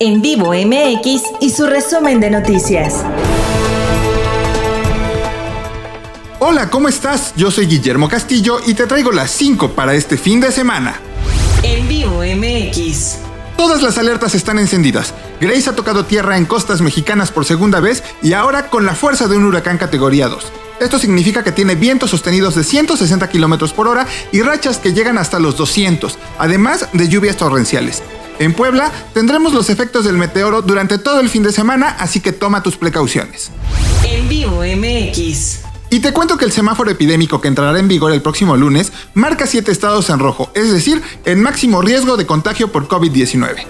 En vivo MX y su resumen de noticias. Hola, ¿cómo estás? Yo soy Guillermo Castillo y te traigo las 5 para este fin de semana. En vivo MX. Todas las alertas están encendidas. Grace ha tocado tierra en costas mexicanas por segunda vez y ahora con la fuerza de un huracán categoría 2. Esto significa que tiene vientos sostenidos de 160 km por hora y rachas que llegan hasta los 200, además de lluvias torrenciales. En Puebla tendremos los efectos del meteoro durante todo el fin de semana, así que toma tus precauciones. En vivo MX. Y te cuento que el semáforo epidémico que entrará en vigor el próximo lunes marca siete estados en rojo, es decir, en máximo riesgo de contagio por COVID-19.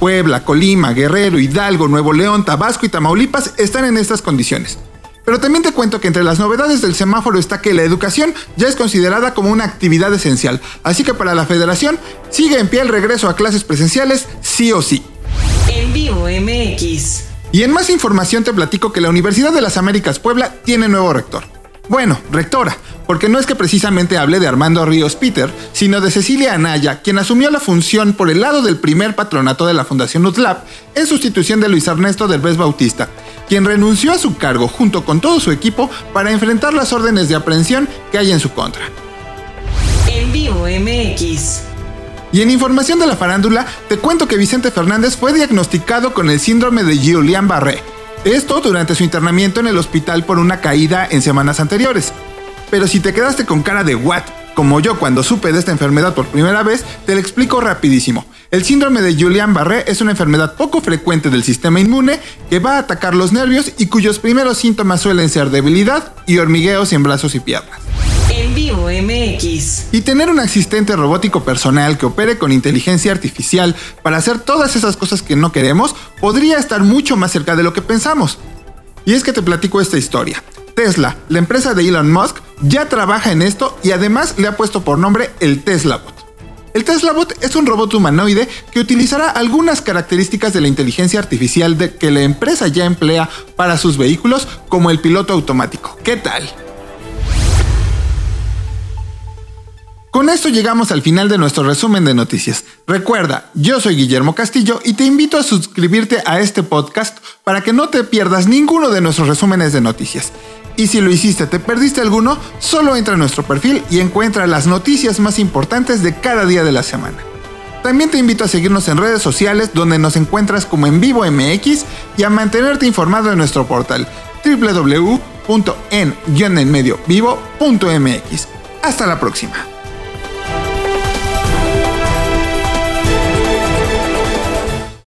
Puebla, Colima, Guerrero, Hidalgo, Nuevo León, Tabasco y Tamaulipas están en estas condiciones. Pero también te cuento que entre las novedades del semáforo está que la educación ya es considerada como una actividad esencial, así que para la federación sigue en pie el regreso a clases presenciales sí o sí. En vivo MX. Y en más información te platico que la Universidad de las Américas Puebla tiene nuevo rector. Bueno, rectora, porque no es que precisamente hable de Armando Ríos Peter, sino de Cecilia Anaya, quien asumió la función por el lado del primer patronato de la Fundación UTLAP en sustitución de Luis Ernesto Derbez Bautista, quien renunció a su cargo junto con todo su equipo para enfrentar las órdenes de aprehensión que hay en su contra. En vivo MX. Y en información de la farándula, te cuento que Vicente Fernández fue diagnosticado con el síndrome de Julian-Barré. Esto durante su internamiento en el hospital por una caída en semanas anteriores. Pero si te quedaste con cara de what, como yo cuando supe de esta enfermedad por primera vez, te lo explico rapidísimo. El síndrome de Julian-Barré es una enfermedad poco frecuente del sistema inmune que va a atacar los nervios y cuyos primeros síntomas suelen ser debilidad y hormigueos en brazos y piernas. En vivo MX. Y tener un asistente robótico personal que opere con inteligencia artificial para hacer todas esas cosas que no queremos podría estar mucho más cerca de lo que pensamos. Y es que te platico esta historia. Tesla, la empresa de Elon Musk, ya trabaja en esto y además le ha puesto por nombre el Tesla Bot. El Tesla Bot es un robot humanoide que utilizará algunas características de la inteligencia artificial de que la empresa ya emplea para sus vehículos como el piloto automático. ¿Qué tal? Con esto llegamos al final de nuestro resumen de noticias. Recuerda, yo soy Guillermo Castillo y te invito a suscribirte a este podcast para que no te pierdas ninguno de nuestros resúmenes de noticias. Y si lo hiciste, te perdiste alguno, solo entra a nuestro perfil y encuentra las noticias más importantes de cada día de la semana. También te invito a seguirnos en redes sociales donde nos encuentras como en vivo MX y a mantenerte informado en nuestro portal www.en-mediovivo.mx. Hasta la próxima.